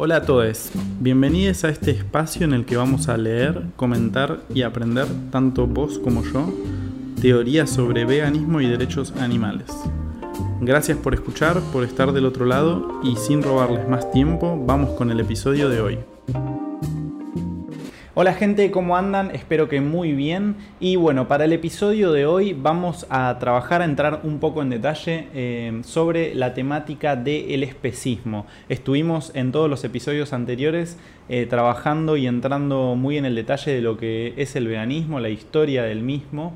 Hola a todos, bienvenidos a este espacio en el que vamos a leer, comentar y aprender, tanto vos como yo, teorías sobre veganismo y derechos animales. Gracias por escuchar, por estar del otro lado y sin robarles más tiempo, vamos con el episodio de hoy. Hola gente, ¿cómo andan? Espero que muy bien. Y bueno, para el episodio de hoy vamos a trabajar, a entrar un poco en detalle eh, sobre la temática del especismo. Estuvimos en todos los episodios anteriores eh, trabajando y entrando muy en el detalle de lo que es el veganismo, la historia del mismo.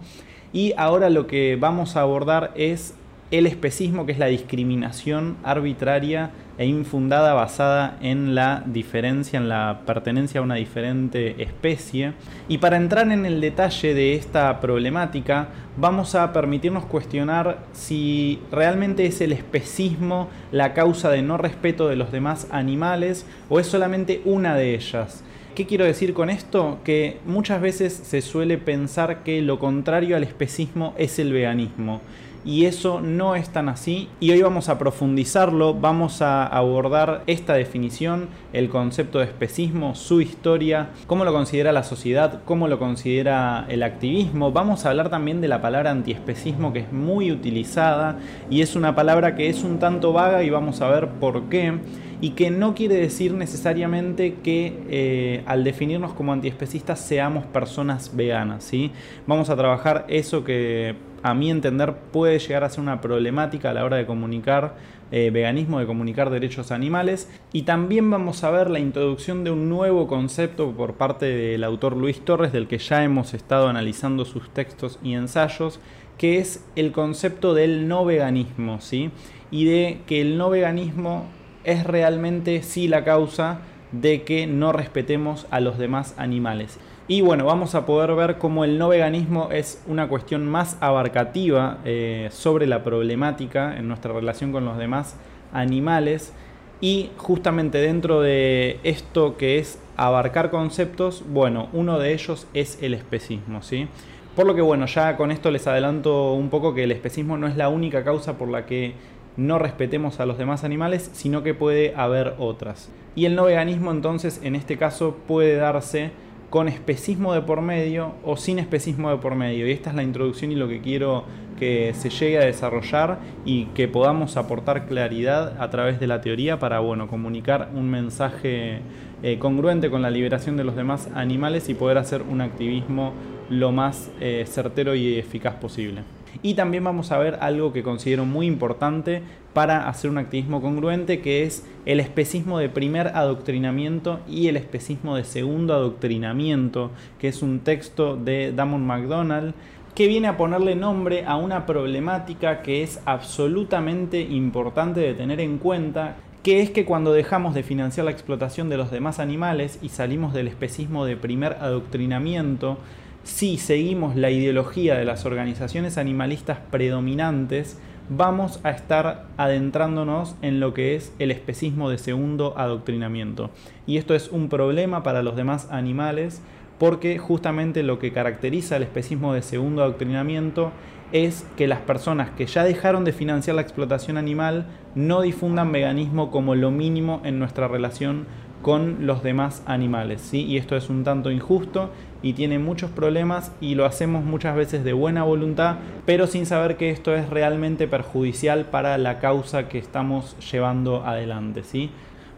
Y ahora lo que vamos a abordar es el especismo, que es la discriminación arbitraria e infundada basada en la diferencia, en la pertenencia a una diferente especie. Y para entrar en el detalle de esta problemática, vamos a permitirnos cuestionar si realmente es el especismo la causa de no respeto de los demás animales o es solamente una de ellas. ¿Qué quiero decir con esto? Que muchas veces se suele pensar que lo contrario al especismo es el veganismo y eso no es tan así y hoy vamos a profundizarlo, vamos a abordar esta definición, el concepto de especismo, su historia, cómo lo considera la sociedad, cómo lo considera el activismo, vamos a hablar también de la palabra antiespecismo que es muy utilizada y es una palabra que es un tanto vaga y vamos a ver por qué y que no quiere decir necesariamente que eh, al definirnos como antiespecistas seamos personas veganas. ¿sí? Vamos a trabajar eso que a mi entender puede llegar a ser una problemática a la hora de comunicar eh, veganismo, de comunicar derechos animales. Y también vamos a ver la introducción de un nuevo concepto por parte del autor Luis Torres, del que ya hemos estado analizando sus textos y ensayos, que es el concepto del no veganismo, ¿sí? Y de que el no veganismo es realmente sí la causa de que no respetemos a los demás animales. Y bueno, vamos a poder ver cómo el no veganismo es una cuestión más abarcativa eh, sobre la problemática en nuestra relación con los demás animales. Y justamente dentro de esto que es abarcar conceptos, bueno, uno de ellos es el especismo, ¿sí? Por lo que bueno, ya con esto les adelanto un poco que el especismo no es la única causa por la que no respetemos a los demás animales, sino que puede haber otras. Y el no veganismo entonces en este caso puede darse con especismo de por medio o sin especismo de por medio. Y esta es la introducción y lo que quiero que se llegue a desarrollar y que podamos aportar claridad a través de la teoría para bueno, comunicar un mensaje eh, congruente con la liberación de los demás animales y poder hacer un activismo lo más eh, certero y eficaz posible. Y también vamos a ver algo que considero muy importante para hacer un activismo congruente, que es el especismo de primer adoctrinamiento y el especismo de segundo adoctrinamiento, que es un texto de Damon MacDonald que viene a ponerle nombre a una problemática que es absolutamente importante de tener en cuenta, que es que cuando dejamos de financiar la explotación de los demás animales y salimos del especismo de primer adoctrinamiento, si seguimos la ideología de las organizaciones animalistas predominantes, vamos a estar adentrándonos en lo que es el especismo de segundo adoctrinamiento. Y esto es un problema para los demás animales porque justamente lo que caracteriza el especismo de segundo adoctrinamiento es que las personas que ya dejaron de financiar la explotación animal no difundan veganismo como lo mínimo en nuestra relación con los demás animales. ¿sí? Y esto es un tanto injusto y tiene muchos problemas y lo hacemos muchas veces de buena voluntad, pero sin saber que esto es realmente perjudicial para la causa que estamos llevando adelante. ¿sí?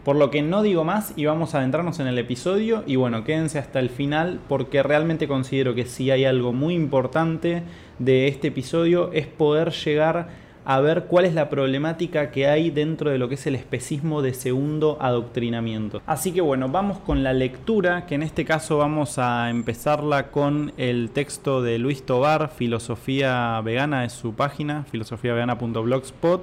Por lo que no digo más y vamos a adentrarnos en el episodio y bueno, quédense hasta el final porque realmente considero que si hay algo muy importante de este episodio es poder llegar a ver cuál es la problemática que hay dentro de lo que es el especismo de segundo adoctrinamiento. Así que bueno, vamos con la lectura, que en este caso vamos a empezarla con el texto de Luis Tobar, Filosofía Vegana, es su página, filosofiavegana.blogspot.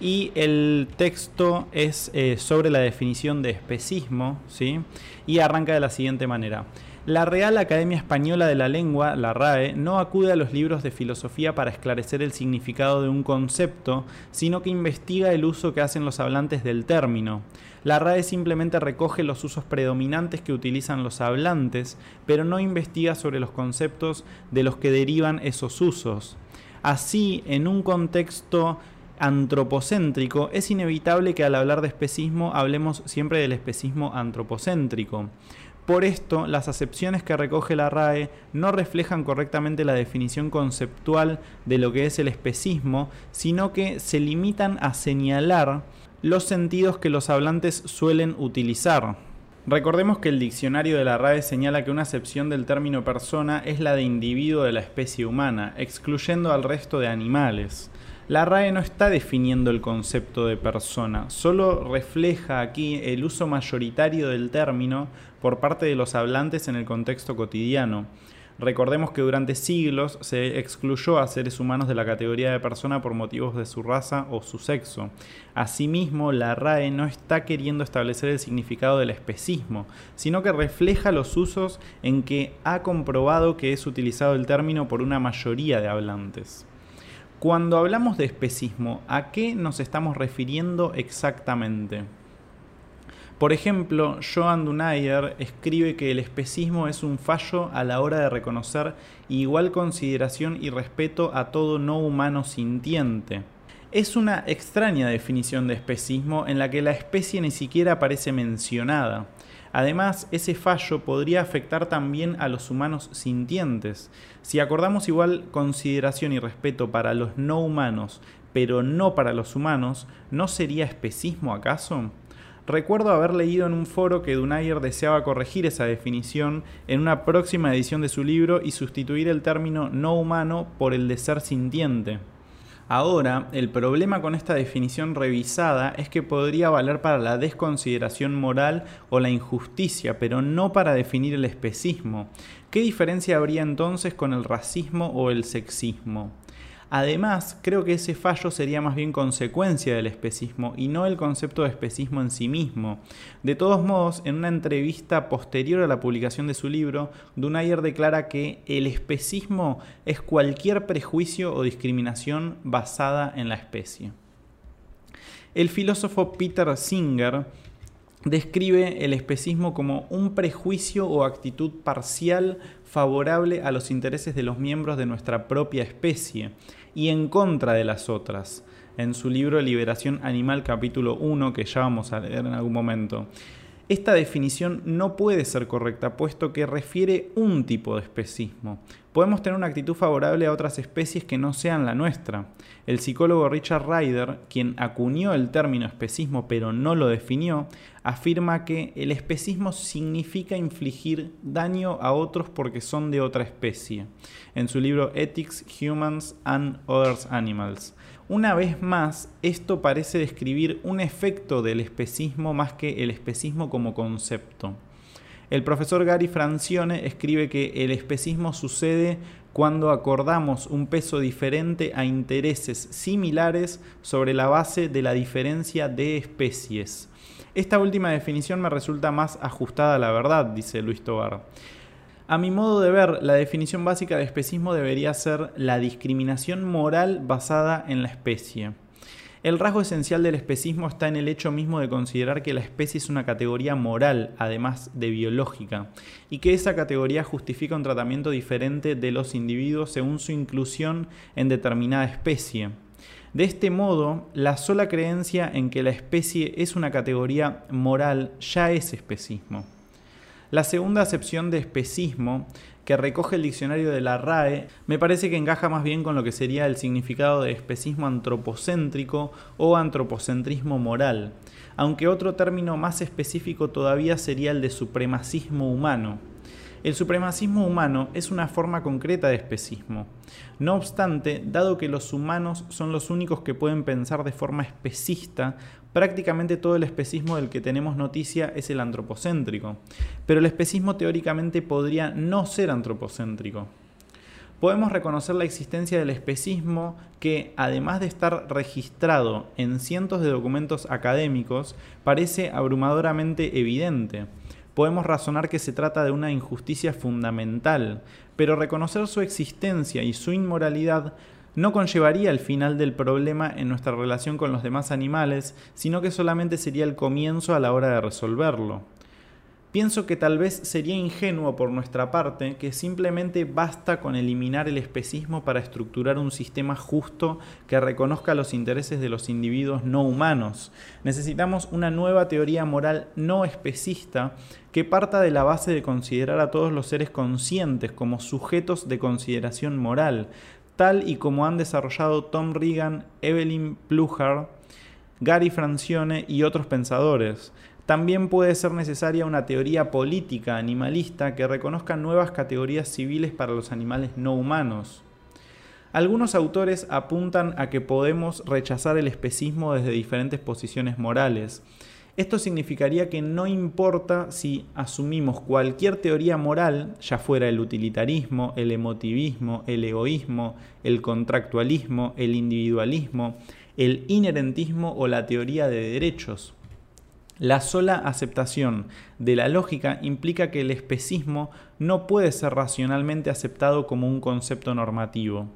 Y el texto es eh, sobre la definición de especismo, ¿sí? Y arranca de la siguiente manera. La Real Academia Española de la Lengua, la RAE, no acude a los libros de filosofía para esclarecer el significado de un concepto, sino que investiga el uso que hacen los hablantes del término. La RAE simplemente recoge los usos predominantes que utilizan los hablantes, pero no investiga sobre los conceptos de los que derivan esos usos. Así, en un contexto antropocéntrico, es inevitable que al hablar de especismo hablemos siempre del especismo antropocéntrico. Por esto, las acepciones que recoge la RAE no reflejan correctamente la definición conceptual de lo que es el especismo, sino que se limitan a señalar los sentidos que los hablantes suelen utilizar. Recordemos que el diccionario de la RAE señala que una acepción del término persona es la de individuo de la especie humana, excluyendo al resto de animales. La RAE no está definiendo el concepto de persona, solo refleja aquí el uso mayoritario del término por parte de los hablantes en el contexto cotidiano. Recordemos que durante siglos se excluyó a seres humanos de la categoría de persona por motivos de su raza o su sexo. Asimismo, la RAE no está queriendo establecer el significado del especismo, sino que refleja los usos en que ha comprobado que es utilizado el término por una mayoría de hablantes. Cuando hablamos de especismo, ¿a qué nos estamos refiriendo exactamente? Por ejemplo, Joan Dunayer escribe que el especismo es un fallo a la hora de reconocer igual consideración y respeto a todo no humano sintiente. Es una extraña definición de especismo en la que la especie ni siquiera aparece mencionada. Además, ese fallo podría afectar también a los humanos sintientes. Si acordamos igual consideración y respeto para los no humanos, pero no para los humanos, ¿no sería especismo acaso? Recuerdo haber leído en un foro que Dunayer deseaba corregir esa definición en una próxima edición de su libro y sustituir el término no humano por el de ser sintiente. Ahora, el problema con esta definición revisada es que podría valer para la desconsideración moral o la injusticia, pero no para definir el especismo. ¿Qué diferencia habría entonces con el racismo o el sexismo? Además, creo que ese fallo sería más bien consecuencia del especismo y no el concepto de especismo en sí mismo. De todos modos, en una entrevista posterior a la publicación de su libro, Dunayer declara que el especismo es cualquier prejuicio o discriminación basada en la especie. El filósofo Peter Singer describe el especismo como un prejuicio o actitud parcial favorable a los intereses de los miembros de nuestra propia especie y en contra de las otras, en su libro Liberación Animal capítulo 1, que ya vamos a leer en algún momento. Esta definición no puede ser correcta, puesto que refiere un tipo de especismo. Podemos tener una actitud favorable a otras especies que no sean la nuestra. El psicólogo Richard Ryder, quien acuñó el término especismo pero no lo definió, afirma que el especismo significa infligir daño a otros porque son de otra especie, en su libro Ethics, Humans and Other Animals. Una vez más, esto parece describir un efecto del especismo más que el especismo como concepto. El profesor Gary Francione escribe que el especismo sucede cuando acordamos un peso diferente a intereses similares sobre la base de la diferencia de especies. Esta última definición me resulta más ajustada a la verdad, dice Luis Tobar. A mi modo de ver, la definición básica de especismo debería ser la discriminación moral basada en la especie. El rasgo esencial del especismo está en el hecho mismo de considerar que la especie es una categoría moral, además de biológica, y que esa categoría justifica un tratamiento diferente de los individuos según su inclusión en determinada especie. De este modo, la sola creencia en que la especie es una categoría moral ya es especismo. La segunda acepción de especismo que recoge el diccionario de la RAE me parece que encaja más bien con lo que sería el significado de especismo antropocéntrico o antropocentrismo moral, aunque otro término más específico todavía sería el de supremacismo humano. El supremacismo humano es una forma concreta de especismo. No obstante, dado que los humanos son los únicos que pueden pensar de forma especista, prácticamente todo el especismo del que tenemos noticia es el antropocéntrico. Pero el especismo teóricamente podría no ser antropocéntrico podemos reconocer la existencia del especismo que, además de estar registrado en cientos de documentos académicos, parece abrumadoramente evidente podemos razonar que se trata de una injusticia fundamental, pero reconocer su existencia y su inmoralidad no conllevaría el final del problema en nuestra relación con los demás animales, sino que solamente sería el comienzo a la hora de resolverlo. Pienso que tal vez sería ingenuo por nuestra parte que simplemente basta con eliminar el especismo para estructurar un sistema justo que reconozca los intereses de los individuos no humanos. Necesitamos una nueva teoría moral no especista que parta de la base de considerar a todos los seres conscientes como sujetos de consideración moral, tal y como han desarrollado Tom Regan, Evelyn Pluhar, Gary Francione y otros pensadores. También puede ser necesaria una teoría política animalista que reconozca nuevas categorías civiles para los animales no humanos. Algunos autores apuntan a que podemos rechazar el especismo desde diferentes posiciones morales. Esto significaría que no importa si asumimos cualquier teoría moral, ya fuera el utilitarismo, el emotivismo, el egoísmo, el contractualismo, el individualismo, el inherentismo o la teoría de derechos. La sola aceptación de la lógica implica que el especismo no puede ser racionalmente aceptado como un concepto normativo.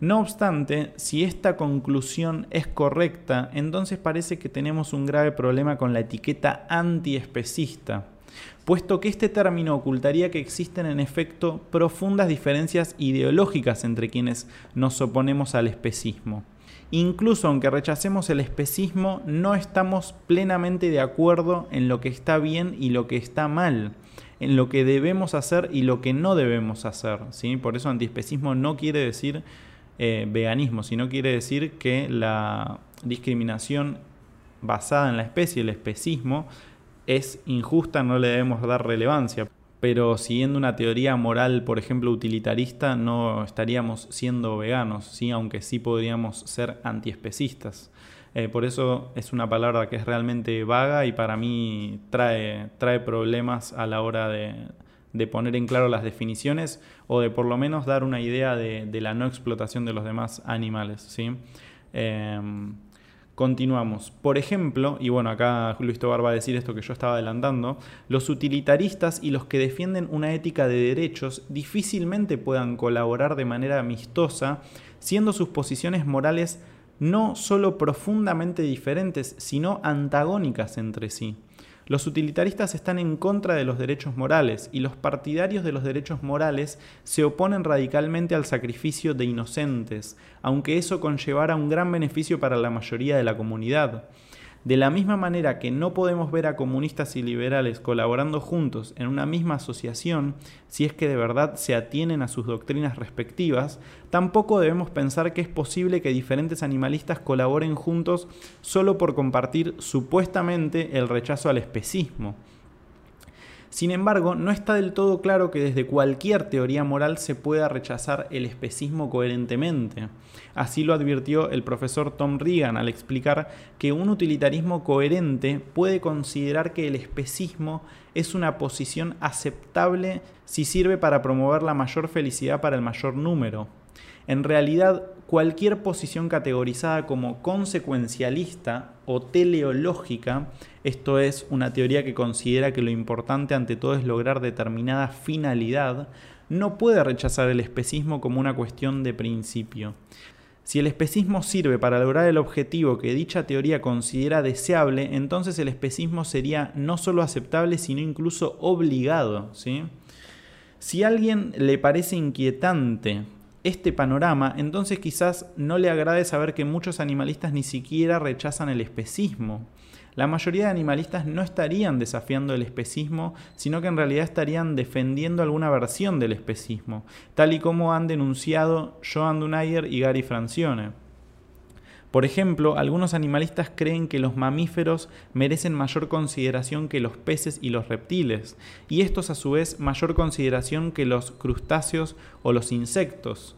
No obstante, si esta conclusión es correcta, entonces parece que tenemos un grave problema con la etiqueta antiespecista, puesto que este término ocultaría que existen en efecto profundas diferencias ideológicas entre quienes nos oponemos al especismo. Incluso aunque rechacemos el especismo, no estamos plenamente de acuerdo en lo que está bien y lo que está mal, en lo que debemos hacer y lo que no debemos hacer. ¿sí? Por eso antiespecismo no quiere decir eh, veganismo, sino quiere decir que la discriminación basada en la especie, el especismo, es injusta, no le debemos dar relevancia pero siguiendo una teoría moral, por ejemplo, utilitarista, no estaríamos siendo veganos, ¿sí? aunque sí podríamos ser antiespecistas. Eh, por eso es una palabra que es realmente vaga y para mí trae, trae problemas a la hora de, poner en claro las definiciones o de por lo menos dar una idea de, la no explotación de los demás animales. ¿sí? Em, Continuamos. Por ejemplo, y bueno, acá Luis Tobar va a decir esto que yo estaba adelantando, los utilitaristas y los que defienden una ética de derechos difícilmente puedan colaborar de manera amistosa, siendo sus posiciones morales no solo profundamente diferentes, sino antagónicas entre sí. Los utilitaristas están en contra de los derechos morales y los partidarios de los derechos morales se oponen radicalmente al sacrificio de inocentes, aunque eso conllevara un gran beneficio para la mayoría de la comunidad. De la misma manera que no podemos ver a comunistas y liberales colaborando juntos en una misma asociación, si es que de verdad se atienen a sus doctrinas respectivas, tampoco debemos pensar que es posible que diferentes animalistas colaboren juntos solo por compartir supuestamente el rechazo al especismo. Sin embargo, no está del todo claro que desde cualquier teoría moral se pueda rechazar el especismo coherentemente. Así lo advirtió el profesor Tom Regan al explicar que un utilitarismo coherente puede considerar que el especismo es una posición aceptable si sirve para promover la mayor felicidad para el mayor número. En realidad, cualquier posición categorizada como consecuencialista o teleológica, esto es una teoría que considera que lo importante ante todo es lograr determinada finalidad, no puede rechazar el especismo como una cuestión de principio. Si el especismo sirve para lograr el objetivo que dicha teoría considera deseable, entonces el especismo sería no solo aceptable, sino incluso obligado. ¿sí? Si a alguien le parece inquietante este panorama, entonces quizás no le agrade saber que muchos animalistas ni siquiera rechazan el especismo. La mayoría de animalistas no estarían desafiando el especismo, sino que en realidad estarían defendiendo alguna versión del especismo, tal y como han denunciado Joan Dunayer y Gary Francione. Por ejemplo, algunos animalistas creen que los mamíferos merecen mayor consideración que los peces y los reptiles, y estos a su vez mayor consideración que los crustáceos o los insectos.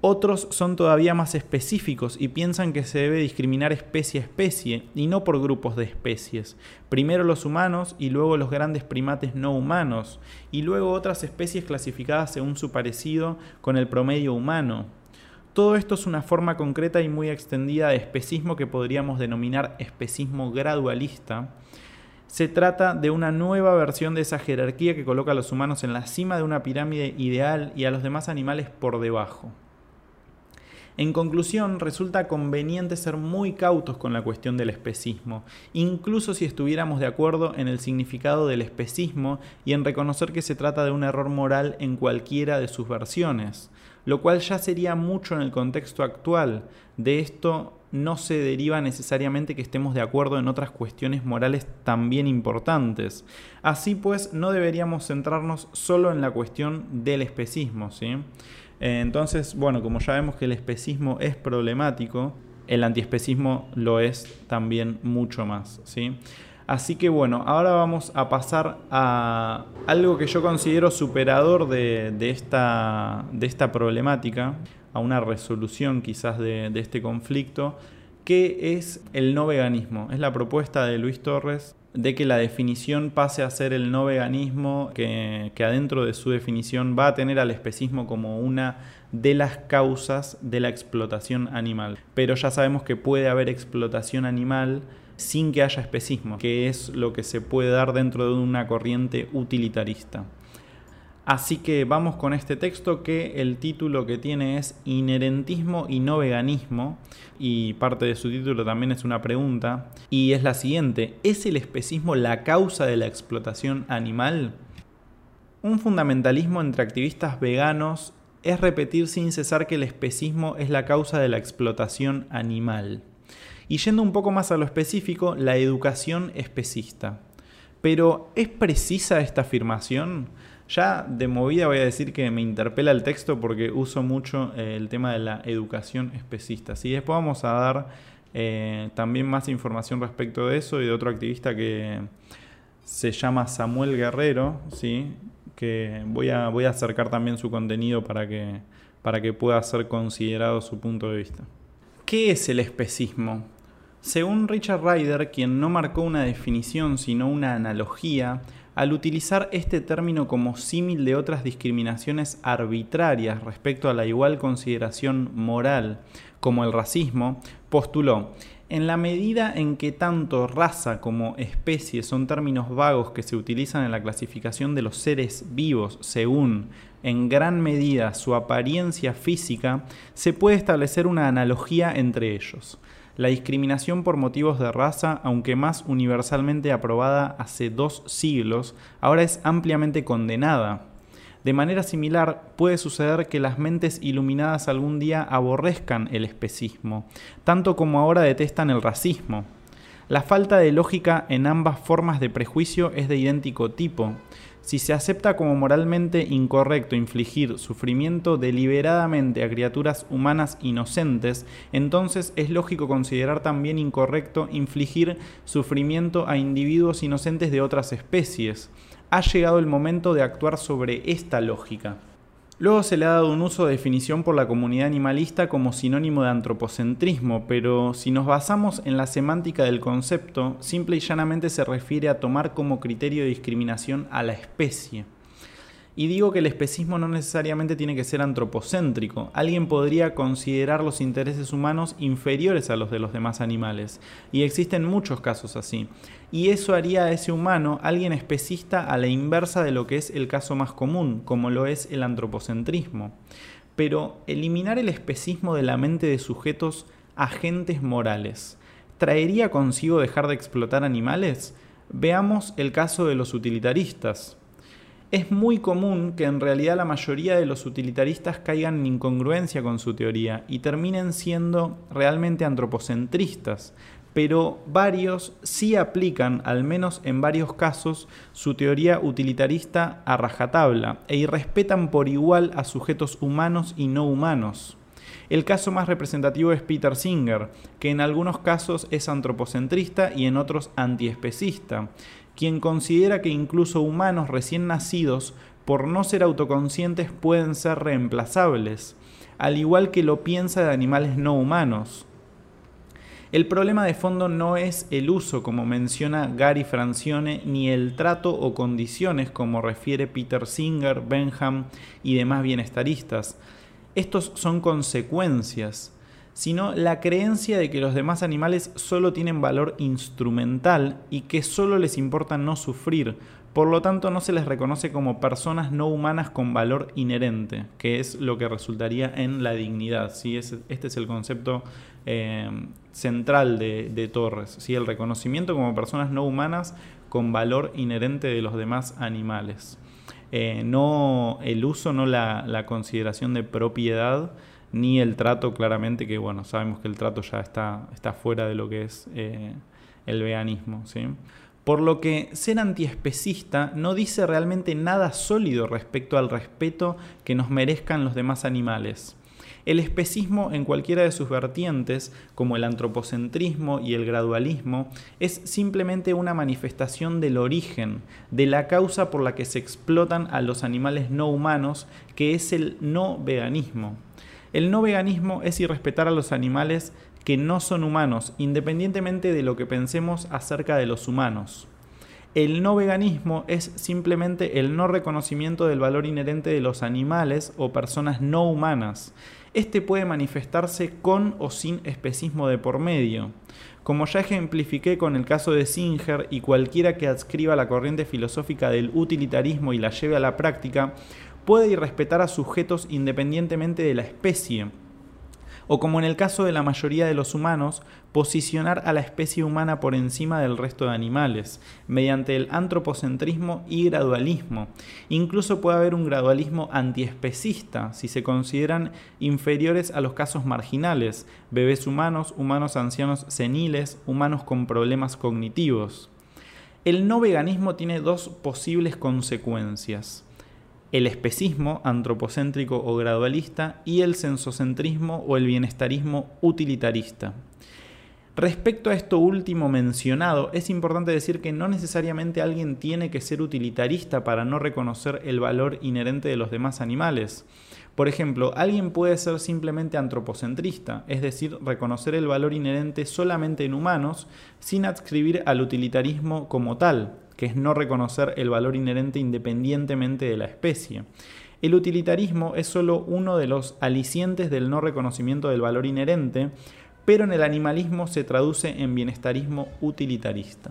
Otros son todavía más específicos y piensan que se debe discriminar especie a especie y no por grupos de especies. Primero los humanos y luego los grandes primates no humanos y luego otras especies clasificadas según su parecido con el promedio humano. Todo esto es una forma concreta y muy extendida de especismo que podríamos denominar especismo gradualista. Se trata de una nueva versión de esa jerarquía que coloca a los humanos en la cima de una pirámide ideal y a los demás animales por debajo. En conclusión, resulta conveniente ser muy cautos con la cuestión del especismo, incluso si estuviéramos de acuerdo en el significado del especismo y en reconocer que se trata de un error moral en cualquiera de sus versiones, lo cual ya sería mucho en el contexto actual. De esto no se deriva necesariamente que estemos de acuerdo en otras cuestiones morales también importantes. Así pues, no deberíamos centrarnos solo en la cuestión del especismo, ¿sí? Eh, entonces, bueno, como ya vemos que el especismo es problemático, el antiespecismo lo es también mucho más, ¿sí? Así que bueno, ahora vamos a pasar a algo que yo considero superador de, esta, de esta, problemática, a una resolución quizás de, este conflicto, que es el no veganismo. Es la propuesta de Luis Torres de que la definición pase a ser el no veganismo, que, adentro de su definición va a tener al especismo como una de las causas de la explotación animal. Pero ya sabemos que puede haber explotación animal sin que haya especismo, que es lo que se puede dar dentro de una corriente utilitarista. Así que vamos con este texto que el título que tiene es Inherentismo y no veganismo y parte de su título también es una pregunta y es la siguiente, ¿es el especismo la causa de la explotación animal? Un fundamentalismo entre activistas veganos es repetir sin cesar que el especismo es la causa de la explotación animal. Y yendo un poco más a lo específico, la educación especista. Pero ¿es precisa esta afirmación? Ya de movida voy a decir que me interpela el texto porque uso mucho eh, el tema de la educación especista. ¿sí? Después vamos a dar eh, también más información respecto de eso y de otro activista que se llama Samuel Guerrero, ¿sí? que voy a, voy a acercar también su contenido para que, para que pueda ser considerado su punto de vista. ¿Qué es el especismo? Según Richard Ryder, quien no marcó una definición sino una analogía, al utilizar este término como símil de otras discriminaciones arbitrarias respecto a la igual consideración moral, como el racismo, postuló, en la medida en que tanto raza como especie son términos vagos que se utilizan en la clasificación de los seres vivos según, en gran medida, su apariencia física, se puede establecer una analogía entre ellos. La discriminación por motivos de raza, aunque más universalmente aprobada hace dos siglos, ahora es ampliamente condenada. De manera similar, puede suceder que las mentes iluminadas algún día aborrezcan el especismo, tanto como ahora detestan el racismo. La falta de lógica en ambas formas de prejuicio es de idéntico tipo. Si se acepta como moralmente incorrecto infligir sufrimiento deliberadamente a criaturas humanas inocentes, entonces es lógico considerar también incorrecto infligir sufrimiento a individuos inocentes de otras especies. Ha llegado el momento de actuar sobre esta lógica. Luego se le ha dado un uso de definición por la comunidad animalista como sinónimo de antropocentrismo, pero si nos basamos en la semántica del concepto, simple y llanamente se refiere a tomar como criterio de discriminación a la especie. Y digo que el especismo no necesariamente tiene que ser antropocéntrico. Alguien podría considerar los intereses humanos inferiores a los de los demás animales. Y existen muchos casos así. Y eso haría a ese humano alguien especista a la inversa de lo que es el caso más común, como lo es el antropocentrismo. Pero eliminar el especismo de la mente de sujetos agentes morales, ¿traería consigo dejar de explotar animales? Veamos el caso de los utilitaristas. Es muy común que en realidad la mayoría de los utilitaristas caigan en incongruencia con su teoría y terminen siendo realmente antropocentristas, pero varios sí aplican, al menos en varios casos, su teoría utilitarista a rajatabla e irrespetan por igual a sujetos humanos y no humanos. El caso más representativo es Peter Singer, que en algunos casos es antropocentrista y en otros antiespecista, quien considera que incluso humanos recién nacidos, por no ser autoconscientes, pueden ser reemplazables, al igual que lo piensa de animales no humanos. El problema de fondo no es el uso, como menciona Gary Francione, ni el trato o condiciones, como refiere Peter Singer, Benham y demás bienestaristas. Estos son consecuencias sino la creencia de que los demás animales solo tienen valor instrumental y que solo les importa no sufrir, por lo tanto no se les reconoce como personas no humanas con valor inherente, que es lo que resultaría en la dignidad. ¿sí? Este es el concepto eh, central de, Torres, ¿sí? el reconocimiento como personas no humanas con valor inherente de los demás animales. Eh, no el uso, no la, consideración de propiedad, ni el trato, claramente, que bueno, sabemos que el trato ya está, está fuera de lo que es eh, el veganismo. ¿sí? Por lo que ser antiespecista no dice realmente nada sólido respecto al respeto que nos merezcan los demás animales. El especismo en cualquiera de sus vertientes, como el antropocentrismo y el gradualismo, es simplemente una manifestación del origen, de la causa por la que se explotan a los animales no humanos, que es el no veganismo. El no veganismo es irrespetar a los animales que no son humanos, independientemente de lo que pensemos acerca de los humanos. El no veganismo es simplemente el no reconocimiento del valor inherente de los animales o personas no humanas. Este puede manifestarse con o sin especismo de por medio. Como ya ejemplifiqué con el caso de Singer y cualquiera que adscriba la corriente filosófica del utilitarismo y la lleve a la práctica, puede irrespetar a sujetos independientemente de la especie o como en el caso de la mayoría de los humanos, posicionar a la especie humana por encima del resto de animales, mediante el antropocentrismo y gradualismo. Incluso puede haber un gradualismo antiespecista, si se consideran inferiores a los casos marginales, bebés humanos, humanos ancianos seniles, humanos con problemas cognitivos. El no veganismo tiene dos posibles consecuencias el especismo antropocéntrico o gradualista y el sensocentrismo o el bienestarismo utilitarista. Respecto a esto último mencionado, es importante decir que no necesariamente alguien tiene que ser utilitarista para no reconocer el valor inherente de los demás animales. Por ejemplo, alguien puede ser simplemente antropocentrista, es decir, reconocer el valor inherente solamente en humanos sin adscribir al utilitarismo como tal, que es no reconocer el valor inherente independientemente de la especie. El utilitarismo es solo uno de los alicientes del no reconocimiento del valor inherente, pero en el animalismo se traduce en bienestarismo utilitarista.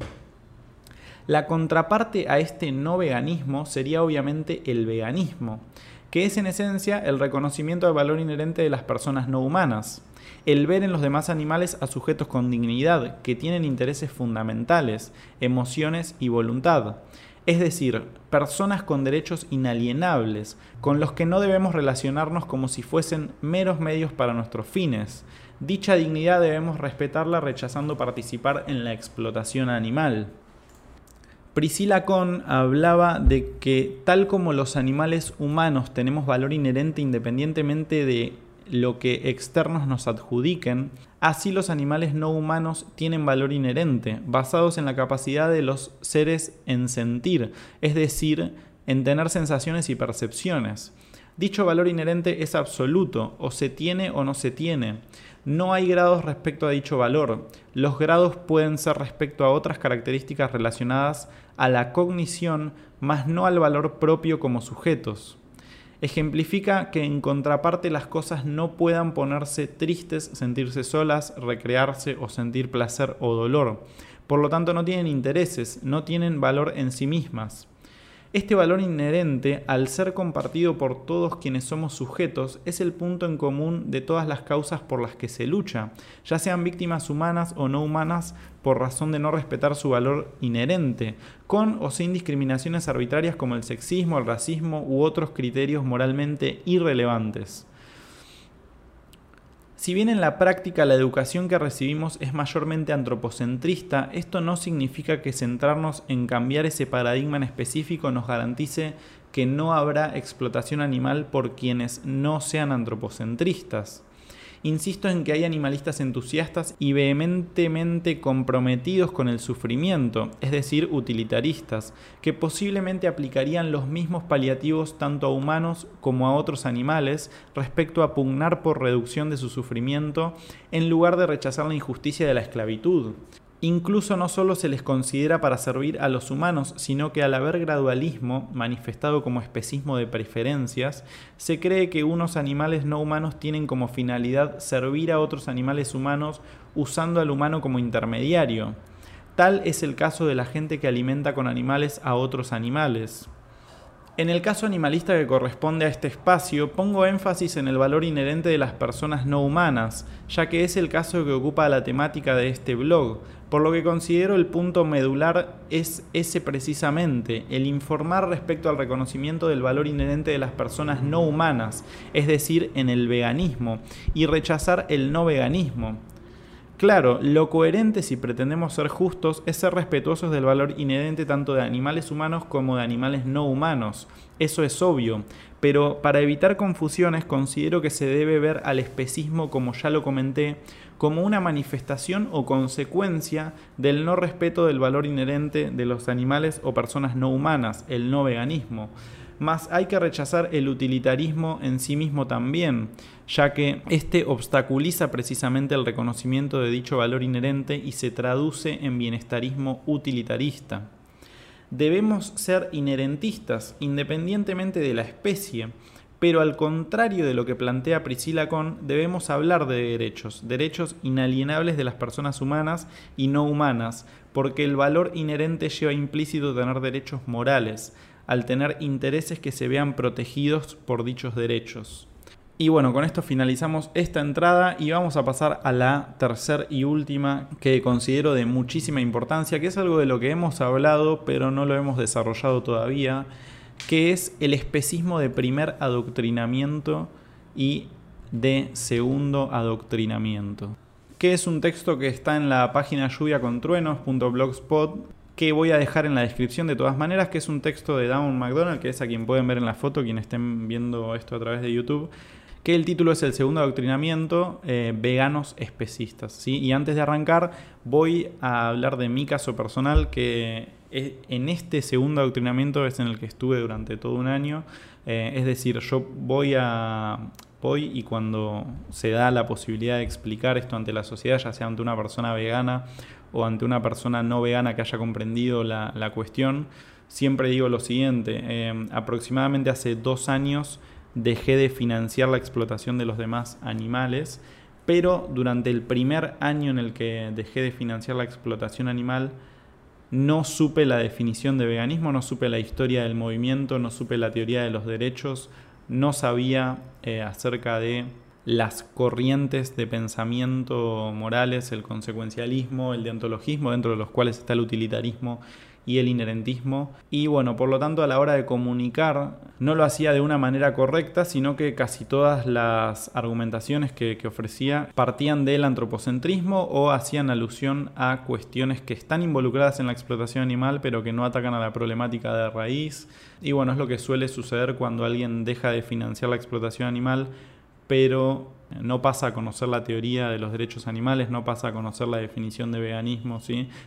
La contraparte a este no veganismo sería obviamente el veganismo, que es en esencia el reconocimiento del valor inherente de las personas no humanas, el ver en los demás animales a sujetos con dignidad, que tienen intereses fundamentales, emociones y voluntad, es decir, personas con derechos inalienables, con los que no debemos relacionarnos como si fuesen meros medios para nuestros fines. Dicha dignidad debemos respetarla rechazando participar en la explotación animal. Priscila Kohn hablaba de que tal como los animales humanos tenemos valor inherente independientemente de lo que externos nos adjudiquen, así los animales no humanos tienen valor inherente, basados en la capacidad de los seres en sentir, es decir, en tener sensaciones y percepciones. Dicho valor inherente es absoluto, o se tiene o no se tiene. No hay grados respecto a dicho valor. Los grados pueden ser respecto a otras características relacionadas a la cognición, mas no al valor propio como sujetos. Ejemplifica que en contraparte las cosas no puedan ponerse tristes, sentirse solas, recrearse o sentir placer o dolor. Por lo tanto no tienen intereses, no tienen valor en sí mismas. Este valor inherente, al ser compartido por todos quienes somos sujetos, es el punto en común de todas las causas por las que se lucha, ya sean víctimas humanas o no humanas por razón de no respetar su valor inherente, con o sin discriminaciones arbitrarias como el sexismo, el racismo u otros criterios moralmente irrelevantes. Si bien en la práctica la educación que recibimos es mayormente antropocentrista, esto no significa que centrarnos en cambiar ese paradigma en específico nos garantice que no habrá explotación animal por quienes no sean antropocentristas. Insisto en que hay animalistas entusiastas y vehementemente comprometidos con el sufrimiento, es decir, utilitaristas, que posiblemente aplicarían los mismos paliativos tanto a humanos como a otros animales respecto a pugnar por reducción de su sufrimiento en lugar de rechazar la injusticia de la esclavitud. Incluso no solo se les considera para servir a los humanos, sino que al haber gradualismo, manifestado como especismo de preferencias, se cree que unos animales no humanos tienen como finalidad servir a otros animales humanos usando al humano como intermediario. Tal es el caso de la gente que alimenta con animales a otros animales. En el caso animalista que corresponde a este espacio, pongo énfasis en el valor inherente de las personas no humanas, ya que es el caso que ocupa la temática de este blog, por lo que considero el punto medular es ese precisamente, el informar respecto al reconocimiento del valor inherente de las personas no humanas, es decir, en el veganismo, y rechazar el no veganismo. Claro, lo coherente si pretendemos ser justos es ser respetuosos del valor inherente tanto de animales humanos como de animales no humanos. Eso es obvio, pero para evitar confusiones considero que se debe ver al especismo, como ya lo comenté, como una manifestación o consecuencia del no respeto del valor inherente de los animales o personas no humanas, el no veganismo más hay que rechazar el utilitarismo en sí mismo también, ya que este obstaculiza precisamente el reconocimiento de dicho valor inherente y se traduce en bienestarismo utilitarista. Debemos ser inherentistas, independientemente de la especie, pero al contrario de lo que plantea Priscila Con, debemos hablar de derechos, derechos inalienables de las personas humanas y no humanas, porque el valor inherente lleva implícito tener derechos morales, al tener intereses que se vean protegidos por dichos derechos. Y bueno, con esto finalizamos esta entrada y vamos a pasar a la tercera y última que considero de muchísima importancia, que es algo de lo que hemos hablado pero no lo hemos desarrollado todavía, que es el especismo de primer adoctrinamiento y de segundo adoctrinamiento que es un texto que está en la página lluviacontruenos.blogspot que voy a dejar en la descripción de todas maneras, que es un texto de Down McDonald, que es a quien pueden ver en la foto, quienes estén viendo esto a través de YouTube, que el título es El segundo adoctrinamiento, eh, veganos especistas. ¿sí? Y antes de arrancar, voy a hablar de mi caso personal, que en este segundo adoctrinamiento es en el que estuve durante todo un año. Eh, es decir, yo voy a... Voy y cuando se da la posibilidad de explicar esto ante la sociedad, ya sea ante una persona vegana o ante una persona no vegana que haya comprendido la, cuestión, siempre digo lo siguiente, eh, aproximadamente hace dos años dejé de financiar la explotación de los demás animales, pero durante el primer año en el que dejé de financiar la explotación animal, no supe la definición de veganismo, no supe la historia del movimiento, no supe la teoría de los derechos, no sabía eh, acerca de las corrientes de pensamiento morales, el consecuencialismo, el deontologismo, dentro de los cuales está el utilitarismo y el inherentismo. Y bueno, por lo tanto a la hora de comunicar no lo hacía de una manera correcta, sino que casi todas las argumentaciones que, ofrecía partían del antropocentrismo o hacían alusión a cuestiones que están involucradas en la explotación animal pero que no atacan a la problemática de raíz. Y bueno, es lo que suele suceder cuando alguien deja de financiar la explotación animal pero no pasa a conocer la teoría de los derechos animales, no pasa a conocer la definición de veganismo,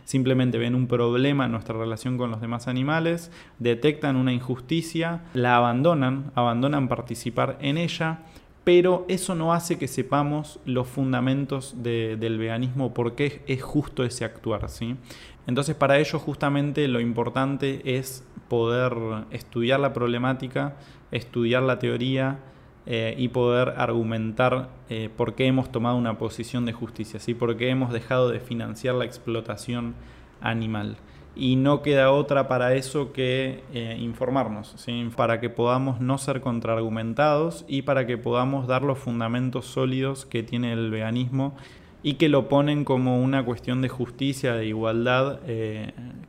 simplemente ven un problema en nuestra relación con los demás animales, detectan una injusticia, la abandonan, abandonan participar en ella, pero eso no hace que sepamos los fundamentos del veganismo, por qué es justo ese actuar. ¿sí? Entonces para ello justamente lo importante es poder estudiar la problemática, estudiar la teoría, eh, y poder argumentar eh, por qué hemos tomado una posición de justicia, ¿sí? por qué hemos dejado de financiar la explotación animal. Y no queda otra para eso que eh, informarnos, para que podamos no ser contraargumentados y para que podamos dar los fundamentos sólidos que tiene el veganismo y que lo ponen como una cuestión de justicia, de igualdad,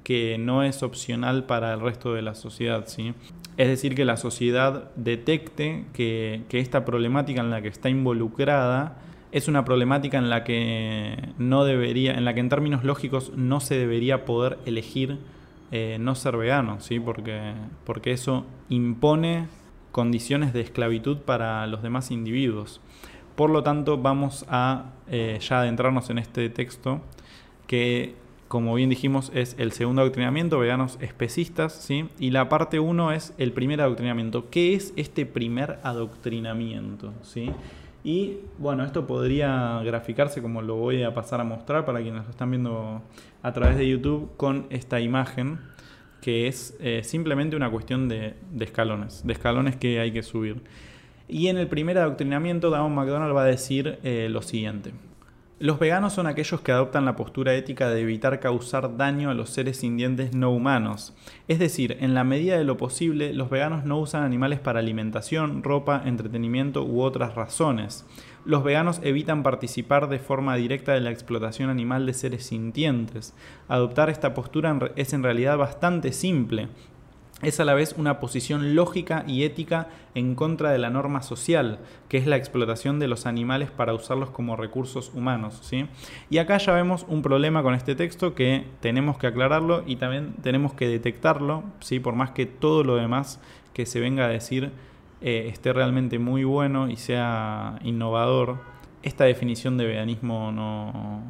que no es opcional para el resto de la sociedad. ¿sí? Es decir, que la sociedad detecte que, esta problemática en la que está involucrada es una problemática en la que no debería, en la que en términos lógicos no se debería poder elegir eh, no ser vegano, ¿sí? porque, porque eso impone condiciones de esclavitud para los demás individuos. Por lo tanto, vamos a eh, ya adentrarnos en este texto que como bien dijimos, es el segundo adoctrinamiento, veganos especistas, ¿sí? Y la parte 1 es el primer adoctrinamiento. ¿Qué es este primer adoctrinamiento? ¿sí? Y bueno, esto podría graficarse como lo voy a pasar a mostrar para quienes lo están viendo a través de YouTube con esta imagen, que es eh, simplemente una cuestión de, escalones, de escalones que hay que subir. Y en el primer adoctrinamiento, Damon McDonald va a decir eh, lo siguiente. Los veganos son aquellos que adoptan la postura ética de evitar causar daño a los seres sintientes no humanos. Es decir, en la medida de lo posible, los veganos no usan animales para alimentación, ropa, entretenimiento u otras razones. Los veganos evitan participar de forma directa de la explotación animal de seres sintientes. Adoptar esta postura es en realidad bastante simple, es a la vez una posición lógica y ética en contra de la norma social, que es la explotación de los animales para usarlos como recursos humanos. ¿sí? Y acá ya vemos un problema con este texto que tenemos que aclararlo y también tenemos que detectarlo, ¿sí? por más que todo lo demás que se venga a decir eh, esté realmente muy bueno y sea innovador. Esta definición de veganismo no,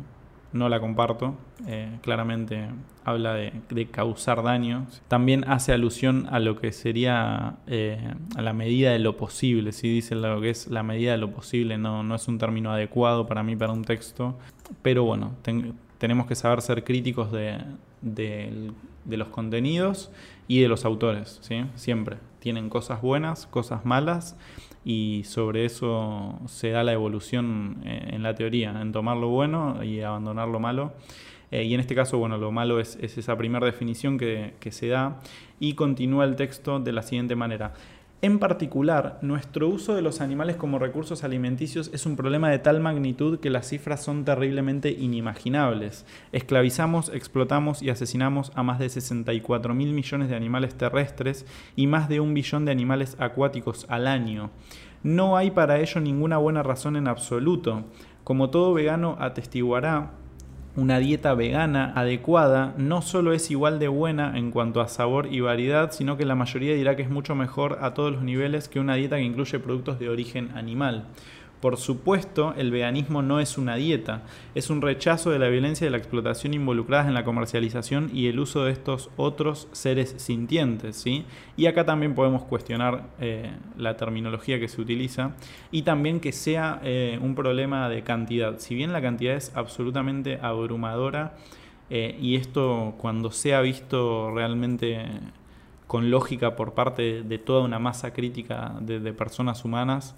no la comparto. Eh, claramente habla de, causar daño. También hace alusión a lo que sería eh, a la medida de lo posible. Si dice lo que es la medida de lo posible, no, no es un término adecuado para mí para un texto. Pero bueno, tenemos que saber ser críticos de, los contenidos y de los autores. ¿sí? Siempre. Tienen cosas buenas, cosas malas y sobre eso se da la evolución eh, en la teoría, en tomar lo bueno y abandonar lo malo. Eh, y en este caso, bueno, lo malo es, esa primera definición que, que se da y continúa el texto de la siguiente manera. En particular, nuestro uso de los animales como recursos alimenticios es un problema de tal magnitud que las cifras son terriblemente inimaginables. Esclavizamos, explotamos y asesinamos a más de 64 mil millones de animales terrestres y más de un billón de animales acuáticos al año. No hay para ello ninguna buena razón en absoluto. Como todo vegano atestiguará, una dieta vegana adecuada no solo es igual de buena en cuanto a sabor y variedad, sino que la mayoría dirá que es mucho mejor a todos los niveles que una dieta que incluye productos de origen animal. Por supuesto, el veganismo no es una dieta, es un rechazo de la violencia y de la explotación involucradas en la comercialización y el uso de estos otros seres sintientes. ¿sí? Y acá también podemos cuestionar eh, la terminología que se utiliza y también que sea eh, un problema de cantidad. Si bien la cantidad es absolutamente abrumadora eh, y esto cuando sea visto realmente con lógica por parte de toda una masa crítica de personas humanas,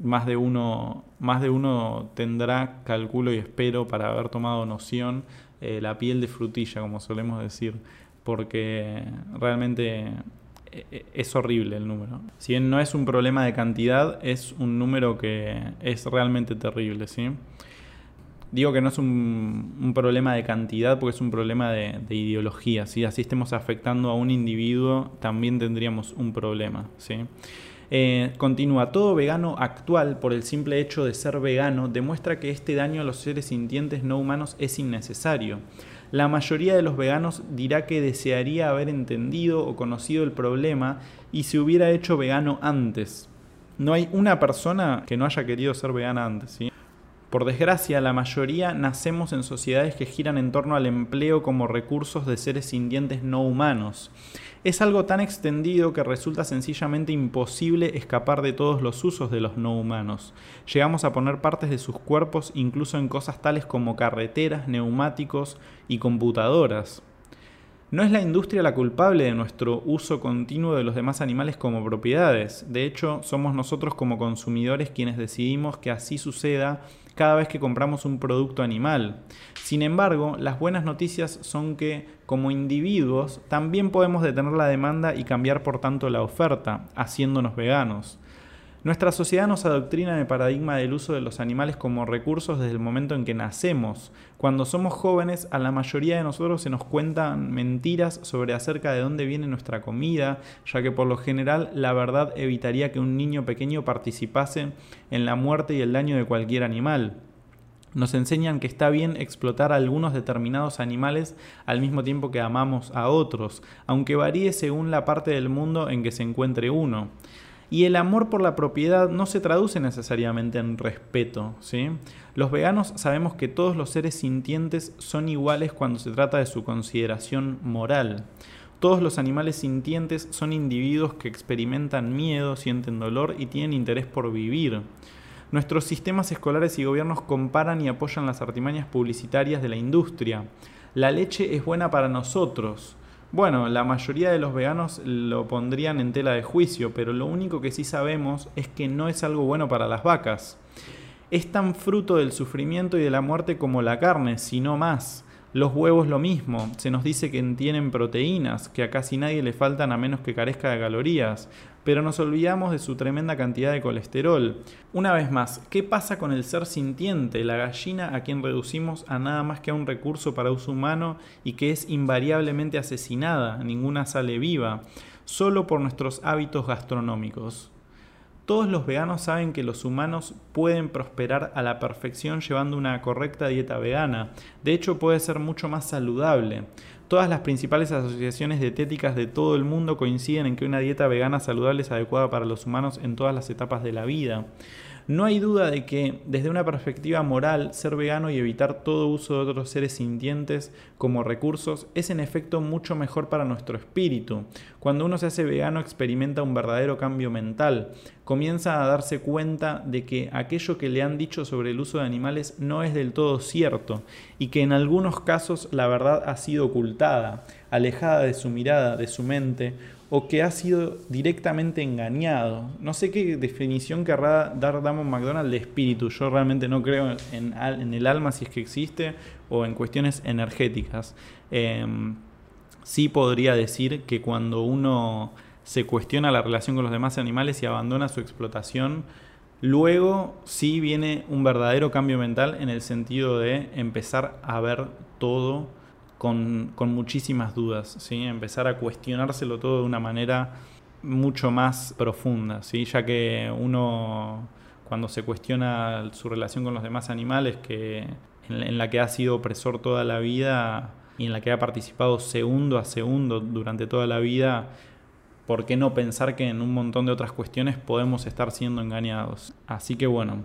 más de uno, más de uno tendrá, calculo y espero, para haber tomado noción, eh, la piel de frutilla, como solemos decir, porque realmente eh, eh, es horrible el número. Si bien no es un problema de cantidad, es un número que es realmente terrible, ¿sí? Digo que no es un, problema de cantidad porque es un problema de, de, ideología. Si así estemos afectando a un individuo, también tendríamos un problema. ¿sí? Eh, continúa, todo vegano actual, por el simple hecho de ser vegano, demuestra que este daño a los seres sintientes no humanos es innecesario. La mayoría de los veganos dirá que desearía haber entendido o conocido el problema y se hubiera hecho vegano antes. No hay una persona que no haya querido ser vegana antes. Por desgracia, la mayoría nacemos en sociedades que giran en torno al empleo como recursos de seres sintientes no humanos. Es algo tan extendido que resulta sencillamente imposible escapar de todos los usos de los no humanos. Llegamos a poner partes de sus cuerpos incluso en cosas tales como carreteras, neumáticos y computadoras. No es la industria la culpable de nuestro uso continuo de los demás animales como propiedades. De hecho, somos nosotros como consumidores quienes decidimos que así suceda cada vez que compramos un producto animal. Sin embargo, las buenas noticias son que, como individuos, también podemos detener la demanda y cambiar por tanto la oferta, haciéndonos veganos. Nuestra sociedad nos adoctrina en el paradigma del uso de los animales como recursos desde el momento en que nacemos. Cuando somos jóvenes, a la mayoría de nosotros se nos cuentan mentiras sobre acerca de dónde viene nuestra comida, ya que por lo general la verdad evitaría que un niño pequeño participase en la muerte y el daño de cualquier animal. Nos enseñan que está bien explotar a algunos determinados animales al mismo tiempo que amamos a otros, aunque varíe según la parte del mundo en que se encuentre uno. Y el amor por la propiedad no se traduce necesariamente en respeto. ¿sí? Los veganos sabemos que todos los seres sintientes son iguales cuando se trata de su consideración moral. Todos los animales sintientes son individuos que experimentan miedo, sienten dolor y tienen interés por vivir. Nuestros sistemas escolares y gobiernos comparan y apoyan las artimañas publicitarias de la industria. La leche es buena para nosotros. Bueno, la mayoría de los veganos lo pondrían en tela de juicio, pero lo único que sí sabemos es que no es algo bueno para las vacas. es tan fruto del sufrimiento y de la muerte como la carne, si no más. Los huevos lo mismo, se nos dice que tienen proteínas, que a casi nadie le faltan a menos que carezca de calorías, pero nos olvidamos de su tremenda cantidad de colesterol. Una vez más, ¿qué pasa con el ser sintiente, la gallina a quien reducimos a nada más que a un recurso para uso humano y que es invariablemente asesinada, ninguna sale viva, solo por nuestros hábitos gastronómicos? Todos los veganos saben que los humanos pueden prosperar a la perfección llevando una correcta dieta vegana. De hecho, puede ser mucho más saludable. Todas las principales asociaciones dietéticas de todo el mundo coinciden en que una dieta vegana saludable es adecuada para los humanos en todas las etapas de la vida. No hay duda de que, desde una perspectiva moral, ser vegano y evitar todo uso de otros seres sintientes como recursos es en efecto mucho mejor para nuestro espíritu. Cuando uno se hace vegano experimenta un verdadero cambio mental, comienza a darse cuenta de que aquello que le han dicho sobre el uso de animales no es del todo cierto y que en algunos casos la verdad ha sido ocultada, alejada de su mirada, de su mente o que ha sido directamente engañado. No sé qué definición querrá dar Damon McDonald de espíritu. Yo realmente no creo en, el alma si es que existe o en cuestiones energéticas. Em, sí podría decir que cuando uno se cuestiona la relación con los demás animales y abandona su explotación, luego sí viene un verdadero cambio mental en el sentido de empezar a ver todo con, muchísimas dudas, ¿sí? empezar a cuestionárselo todo de una manera mucho más profunda, ¿sí? ya que uno cuando se cuestiona su relación con los demás animales, que en, la que ha sido opresor toda la vida y en la que ha participado segundo a segundo durante toda la vida, ¿por qué no pensar que en un montón de otras cuestiones podemos estar siendo engañados? Así que bueno,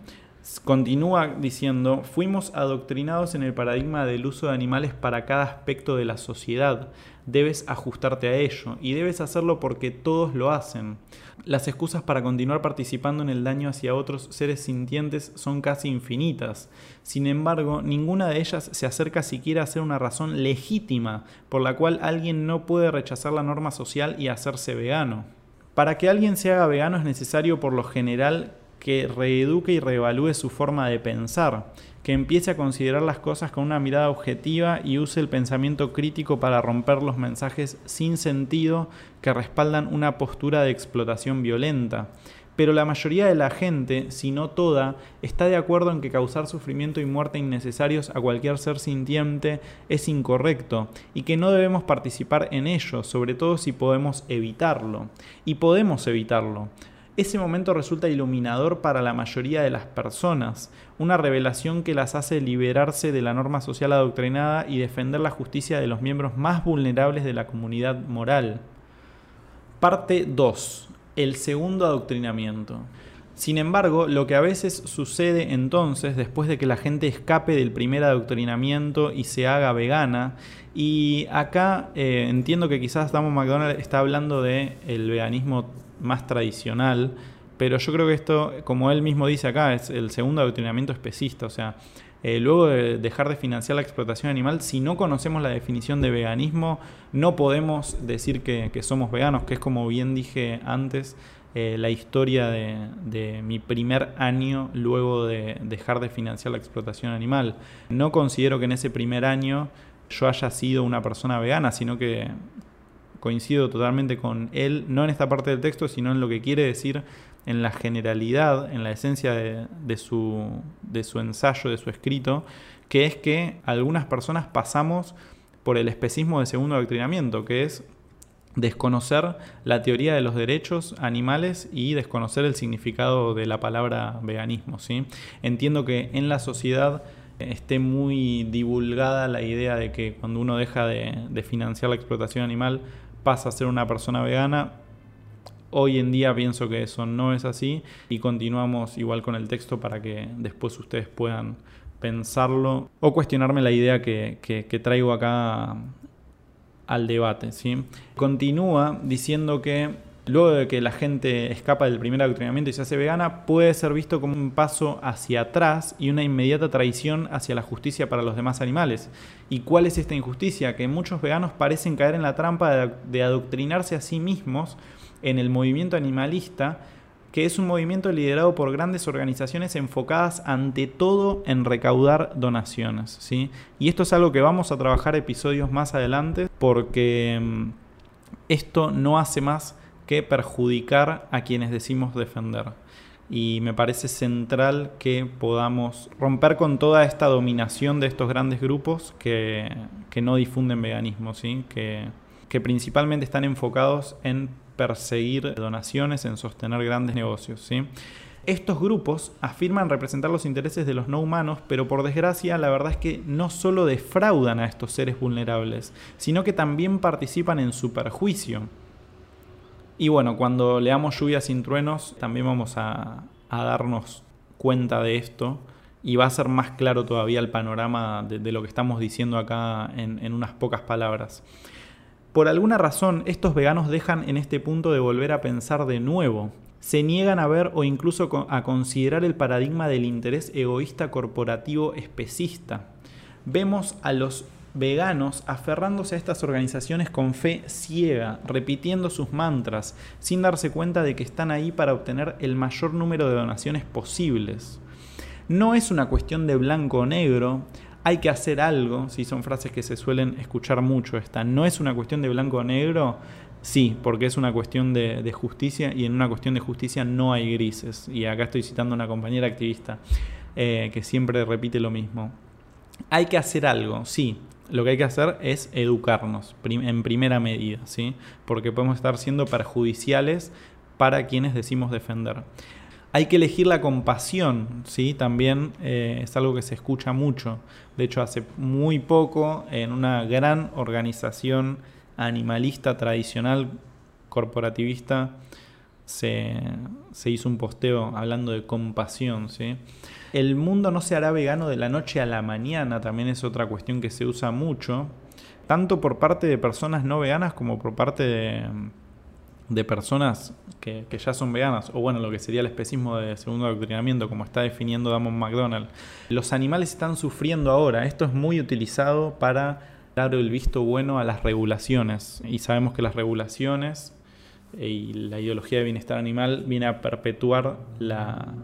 Continúa diciendo, fuimos adoctrinados en el paradigma del uso de animales para cada aspecto de la sociedad. Debes ajustarte a ello y debes hacerlo porque todos lo hacen. Las excusas para continuar participando en el daño hacia otros seres sintientes son casi infinitas. Sin embargo, ninguna de ellas se acerca siquiera a ser una razón legítima por la cual alguien no puede rechazar la norma social y hacerse vegano. Para que alguien se haga vegano es necesario por lo general que reeduque y reevalúe su forma de pensar, que empiece a considerar las cosas con una mirada objetiva y use el pensamiento crítico para romper los mensajes sin sentido que respaldan una postura de explotación violenta. Pero la mayoría de la gente, si no toda, está de acuerdo en que causar sufrimiento y muerte innecesarios a cualquier ser sintiente es incorrecto y que no debemos participar en ello, sobre todo si podemos evitarlo. Y podemos evitarlo ese momento resulta iluminador para la mayoría de las personas, una revelación que las hace liberarse de la norma social adoctrinada y defender la justicia de los miembros más vulnerables de la comunidad moral. Parte 2. El segundo adoctrinamiento. Sin embargo, lo que a veces sucede entonces, después de que la gente escape del primer adoctrinamiento y se haga vegana, y acá eh, entiendo que quizás Damon McDonald está hablando del el veganismo más tradicional, pero yo creo que esto, como él mismo dice acá, es el segundo adoctrinamiento especista, o sea, eh, luego de dejar de financiar la explotación animal, si no conocemos la definición de veganismo, no podemos decir que, somos veganos, que es como bien dije antes, eh, la historia de, de, mi primer año luego de dejar de financiar la explotación animal. No considero que en ese primer año yo haya sido una persona vegana, sino que coincido totalmente con él, no en esta parte del texto, sino en lo que quiere decir en la generalidad, en la esencia de, su, de su ensayo, de su escrito, que es que algunas personas pasamos por el especismo de segundo adoctrinamiento, que es desconocer la teoría de los derechos animales y desconocer el significado de la palabra veganismo. ¿sí? Entiendo que en la sociedad esté muy divulgada la idea de que cuando uno deja de financiar la explotación animal pasa a ser una persona vegana. Hoy en día pienso que eso no es así y continuamos igual con el texto para que después ustedes puedan pensarlo o cuestionarme la idea que, traigo acá al debate. ¿sí? Continúa diciendo que luego de que la gente escapa del primer adoctrinamiento y se hace vegana, puede ser visto como un paso hacia atrás y una inmediata traición hacia la justicia para los demás animales. ¿Y cuál es esta injusticia? Que muchos veganos parecen caer en la trampa de, adoctrinarse a sí mismos en el movimiento animalista que es un movimiento liderado por grandes organizaciones enfocadas ante todo en recaudar donaciones. ¿sí? Y esto es algo que vamos a trabajar episodios más adelante porque mm, esto no hace más que perjudicar a quienes decimos defender. Y me parece central que podamos romper con toda esta dominación de estos grandes grupos que, no difunden veganismo, ¿sí? que, que principalmente están enfocados en perseguir donaciones, en sostener grandes negocios. ¿sí? Estos grupos afirman representar los intereses de los no humanos, pero por desgracia la verdad es que no solo defraudan a estos seres vulnerables, sino que también participan en su perjuicio. Y bueno, cuando leamos lluvias sin truenos, también vamos a, darnos cuenta de esto y va a ser más claro todavía el panorama de, lo que estamos diciendo acá en unas pocas palabras. Por alguna razón, estos veganos dejan en este punto de volver a pensar de nuevo. Se niegan a ver o incluso a considerar el paradigma del interés egoísta corporativo especista. Vemos a los veganos aferrándose a estas organizaciones con fe ciega, repitiendo sus mantras, sin darse cuenta de que están ahí para obtener el mayor número de donaciones posibles. No es una cuestión de blanco o negro, hay que hacer algo, si son frases que se suelen escuchar mucho esta, no es una cuestión de blanco o negro, sí, porque es una cuestión de, justicia y en una cuestión de justicia no hay grises. Y acá estoy citando a una compañera activista eh, que siempre repite lo mismo. Hay que hacer algo, sí. Lo que hay que hacer es educarnos en primera medida, ¿sí? porque podemos estar siendo perjudiciales para quienes decimos defender. Hay que elegir la compasión, ¿sí? También eh, es algo que se escucha mucho. De hecho, hace muy poco, en una gran organización animalista tradicional, corporativista, se, hizo un posteo hablando de compasión, ¿sí? El mundo no se hará vegano de la noche a la mañana, también es otra cuestión que se usa mucho, tanto por parte de personas no veganas como por parte de, de personas que, ya son veganas, o bueno, lo que sería el especismo de segundo adoctrinamiento, como está definiendo Damon McDonald. Los animales están sufriendo ahora. Esto es muy utilizado para dar el visto bueno a las regulaciones. Y sabemos que las regulaciones y la ideología de bienestar animal viene a perpetuar la,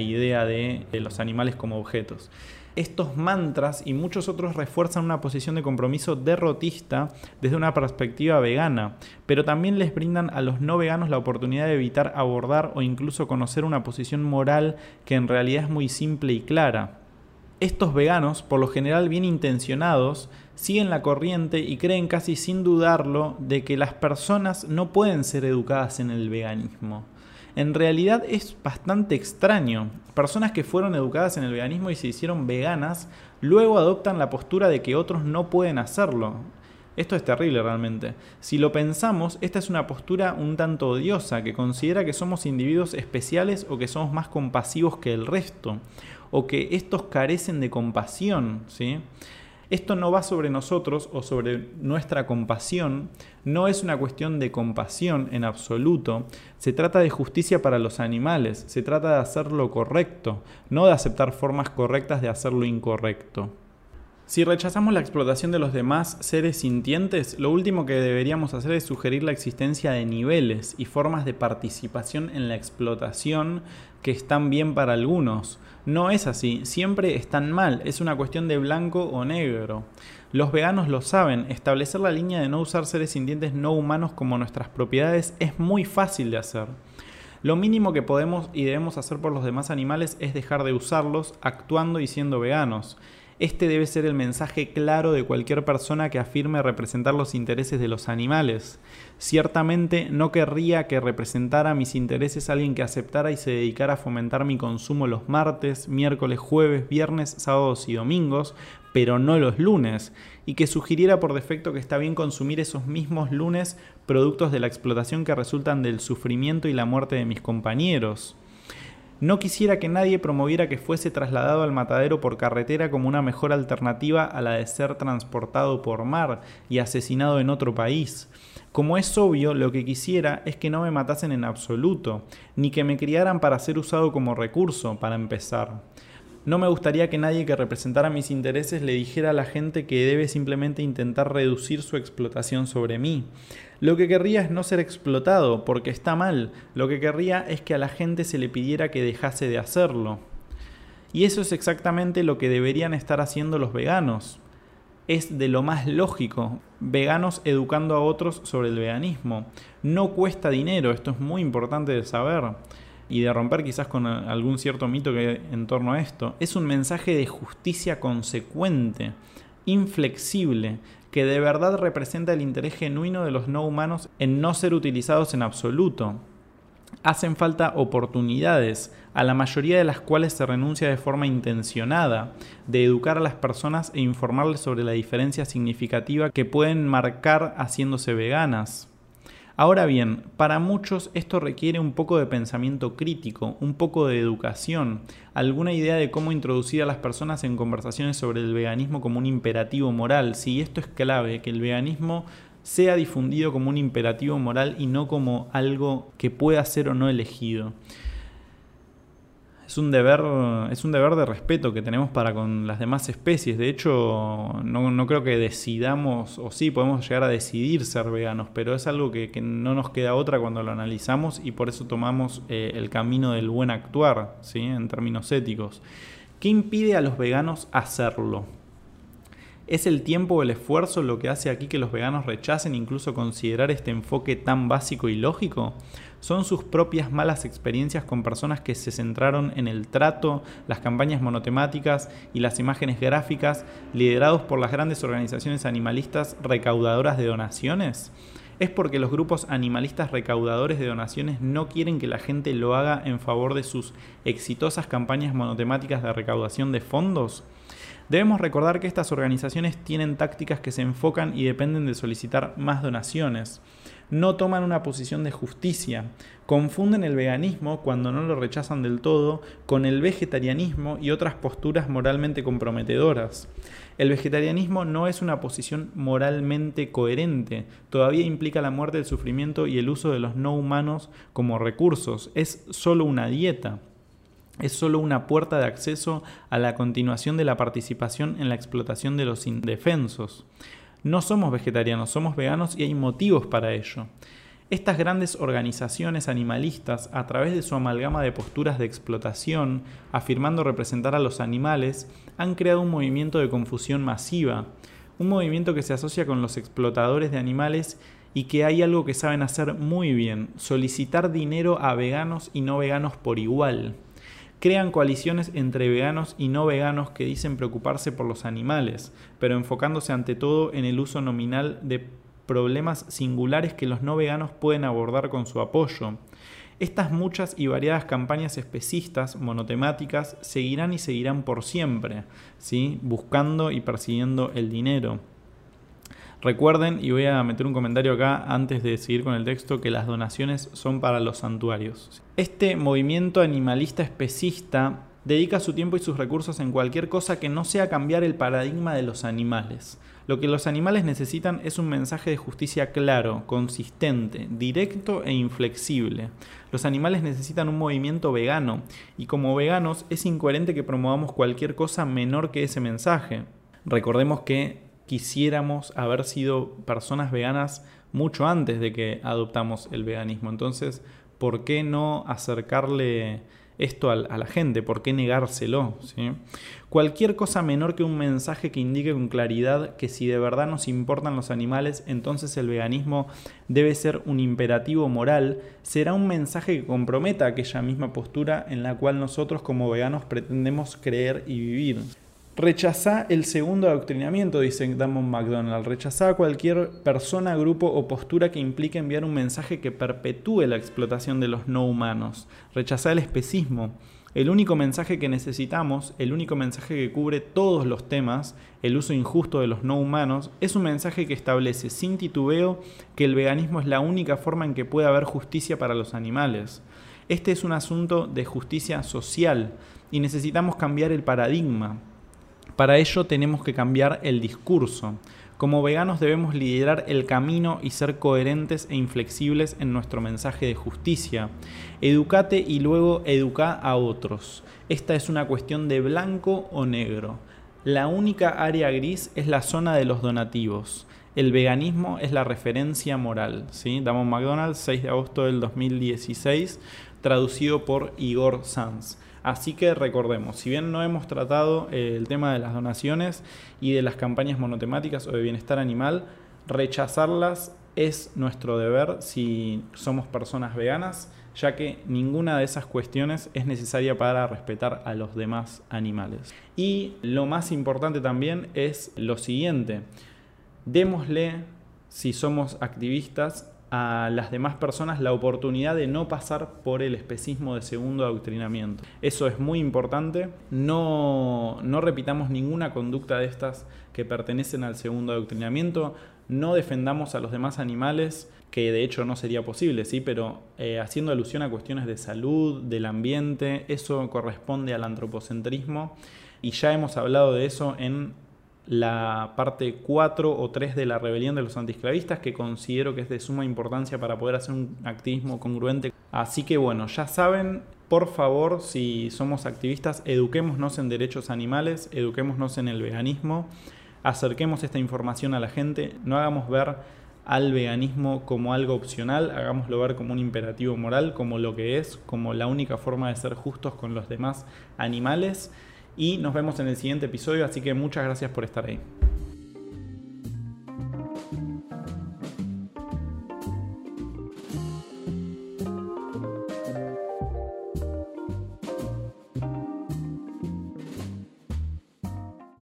idea de los animales como objetos estos mantras y muchos otros refuerzan una posición de compromiso derrotista desde una perspectiva vegana, pero también les brindan a los no veganos la oportunidad de evitar abordar o incluso conocer una posición moral que en realidad es muy simple y clara. Estos veganos, por lo general bien intencionados, siguen la corriente y creen casi sin dudarlo de que las personas no pueden ser educadas en el veganismo en realidad es bastante extraño. Personas que fueron educadas en el veganismo y se hicieron veganas, luego adoptan la postura de que otros no pueden hacerlo. Esto es terrible realmente. Si lo pensamos, esta es una postura un tanto odiosa que considera que somos individuos especiales o que somos más compasivos que el resto, o que estos carecen de compasión, ¿sí? Esto no va sobre nosotros o sobre nuestra compasión, no es una cuestión de compasión en absoluto, se trata de justicia para los animales, se trata de hacer lo correcto, no de aceptar formas correctas de hacer lo incorrecto. Si rechazamos la explotación de los demás seres sintientes, lo último que deberíamos hacer es sugerir la existencia de niveles y formas de participación en la explotación que están bien para algunos. No es así, siempre están mal, es una cuestión de blanco o negro. Los veganos lo saben, establecer la línea de no usar seres sintientes no humanos como nuestras propiedades es muy fácil de hacer. Lo mínimo que podemos y debemos hacer por los demás animales es dejar de usarlos actuando y siendo veganos. Este debe ser el mensaje claro de cualquier persona que afirme representar los intereses de los animales. Ciertamente no querría que representara mis intereses alguien que aceptara y se dedicara a fomentar mi consumo los martes, miércoles, jueves, viernes, sábados y domingos, pero no los lunes, y que sugiriera por defecto que está bien consumir esos mismos lunes productos de la explotación que resultan del sufrimiento y la muerte de mis compañeros. No quisiera que nadie promoviera que fuese trasladado al matadero por carretera como una mejor alternativa a la de ser transportado por mar y asesinado en otro país. Como es obvio, lo que quisiera es que no me matasen en absoluto, ni que me criaran para ser usado como recurso, para empezar. No me gustaría que nadie que representara mis intereses le dijera a la gente que debe simplemente intentar reducir su explotación sobre mí. Lo que querría es no ser explotado, porque está mal. Lo que querría es que a la gente se le pidiera que dejase de hacerlo. Y eso es exactamente lo que deberían estar haciendo los veganos. Es de lo más lógico. Veganos educando a otros sobre el veganismo. No cuesta dinero, esto es muy importante de saber y de romper quizás con algún cierto mito que en torno a esto, es un mensaje de justicia consecuente, inflexible, que de verdad representa el interés genuino de los no humanos en no ser utilizados en absoluto. Hacen falta oportunidades, a la mayoría de las cuales se renuncia de forma intencionada, de educar a las personas e informarles sobre la diferencia significativa que pueden marcar haciéndose veganas. Ahora bien, para muchos esto requiere un poco de pensamiento crítico, un poco de educación, alguna idea de cómo introducir a las personas en conversaciones sobre el veganismo como un imperativo moral. Si esto es clave, que el veganismo sea difundido como un imperativo moral y no como algo que pueda ser o no elegido es un deber, es un deber de respeto que tenemos para con las demás especies. De hecho, no, creo que decidamos, o sí, podemos llegar a decidir ser veganos, pero es algo que, no nos queda otra cuando lo analizamos y por eso tomamos eh, el camino del buen actuar, ¿sí? en términos éticos. ¿Qué impide a los veganos hacerlo? ¿Es el tiempo o el esfuerzo lo que hace aquí que los veganos rechacen incluso considerar este enfoque tan básico y lógico? ¿Son sus propias malas experiencias con personas que se centraron en el trato, las campañas monotemáticas y las imágenes gráficas liderados por las grandes organizaciones animalistas recaudadoras de donaciones? ¿Es porque los grupos animalistas recaudadores de donaciones no quieren que la gente lo haga en favor de sus exitosas campañas monotemáticas de recaudación de fondos? Debemos recordar que estas organizaciones tienen tácticas que se enfocan y dependen de solicitar más donaciones. No toman una posición de justicia, confunden el veganismo cuando no lo rechazan del todo con el vegetarianismo y otras posturas moralmente comprometedoras. El vegetarianismo no es una posición moralmente coherente, todavía implica la muerte, el sufrimiento y el uso de los no humanos como recursos, es solo una dieta es solo una puerta de acceso a la continuación de la participación en la explotación de los indefensos. No somos vegetarianos, somos veganos y hay motivos para ello. Estas grandes organizaciones animalistas, a través de su amalgama de posturas de explotación, afirmando representar a los animales, han creado un movimiento de confusión masiva, un movimiento que se asocia con los explotadores de animales y que hay algo que saben hacer muy bien, solicitar dinero a veganos y no veganos por igual crean coaliciones entre veganos y no veganos que dicen preocuparse por los animales, pero enfocándose ante todo en el uso nominal de problemas singulares que los no veganos pueden abordar con su apoyo. Estas muchas y variadas campañas especistas, monotemáticas, seguirán y seguirán por siempre, ¿sí? buscando y persiguiendo el dinero. Recuerden, y voy a meter un comentario acá antes de seguir con el texto, que las donaciones son para los santuarios. Este movimiento animalista especista dedica su tiempo y sus recursos en cualquier cosa que no sea cambiar el paradigma de los animales. Lo que los animales necesitan es un mensaje de justicia claro, consistente, directo e inflexible. Los animales necesitan un movimiento vegano y como veganos es incoherente que promovamos cualquier cosa menor que ese mensaje. Recordemos que quisiéramos haber sido personas veganas mucho antes de que adoptamos el veganismo. Entonces, ¿por qué no acercarle esto a, la gente? ¿Por qué negárselo? Cualquier cosa menor que un mensaje que indique con claridad que si de verdad nos importan los animales, entonces el veganismo debe ser un imperativo moral, será un mensaje que comprometa aquella misma postura en la cual nosotros como veganos pretendemos creer y vivir. Rechazá el segundo adoctrinamiento, dice Damon McDonald. Rechazá cualquier persona, grupo o postura que implique enviar un mensaje que perpetúe la explotación de los no humanos. Rechazá el especismo. El único mensaje que necesitamos, el único mensaje que cubre todos los temas, el uso injusto de los no humanos, es un mensaje que establece sin titubeo que el veganismo es la única forma en que puede haber justicia para los animales. Este es un asunto de justicia social y necesitamos cambiar el paradigma. Para ello tenemos que cambiar el discurso. Como veganos debemos liderar el camino y ser coherentes e inflexibles en nuestro mensaje de justicia. Educate y luego educa a otros. Esta es una cuestión de blanco o negro. La única área gris es la zona de los donativos. El veganismo es la referencia moral. ¿sí? Damon McDonald, 6 de agosto del 2016, traducido por Igor Sanz. Así que recordemos, si bien no hemos tratado eh, el tema de las donaciones y de las campañas monotemáticas o de bienestar animal, rechazarlas es nuestro deber si somos personas veganas, ya que ninguna de esas cuestiones es necesaria para respetar a los demás animales. Y lo más importante también es lo siguiente, démosle, si somos activistas, a las demás personas la oportunidad de no pasar por el especismo de segundo adoctrinamiento. Eso es muy importante. No, no repitamos ninguna conducta de estas que pertenecen al segundo adoctrinamiento. No defendamos a los demás animales, que de hecho no sería posible, ¿sí? pero eh, haciendo alusión a cuestiones de salud, del ambiente, eso corresponde al antropocentrismo. Y ya hemos hablado de eso en la parte 4 o 3 de la rebelión de los antiesclavistas, que considero que es de suma importancia para poder hacer un activismo congruente. Así que bueno, ya saben, por favor, si somos activistas, eduquémonos en derechos animales, eduquémonos en el veganismo, acerquemos esta información a la gente, no hagamos ver al veganismo como algo opcional, hagámoslo ver como un imperativo moral, como lo que es, como la única forma de ser justos con los demás animales y nos vemos en el siguiente episodio, así que muchas gracias por estar ahí.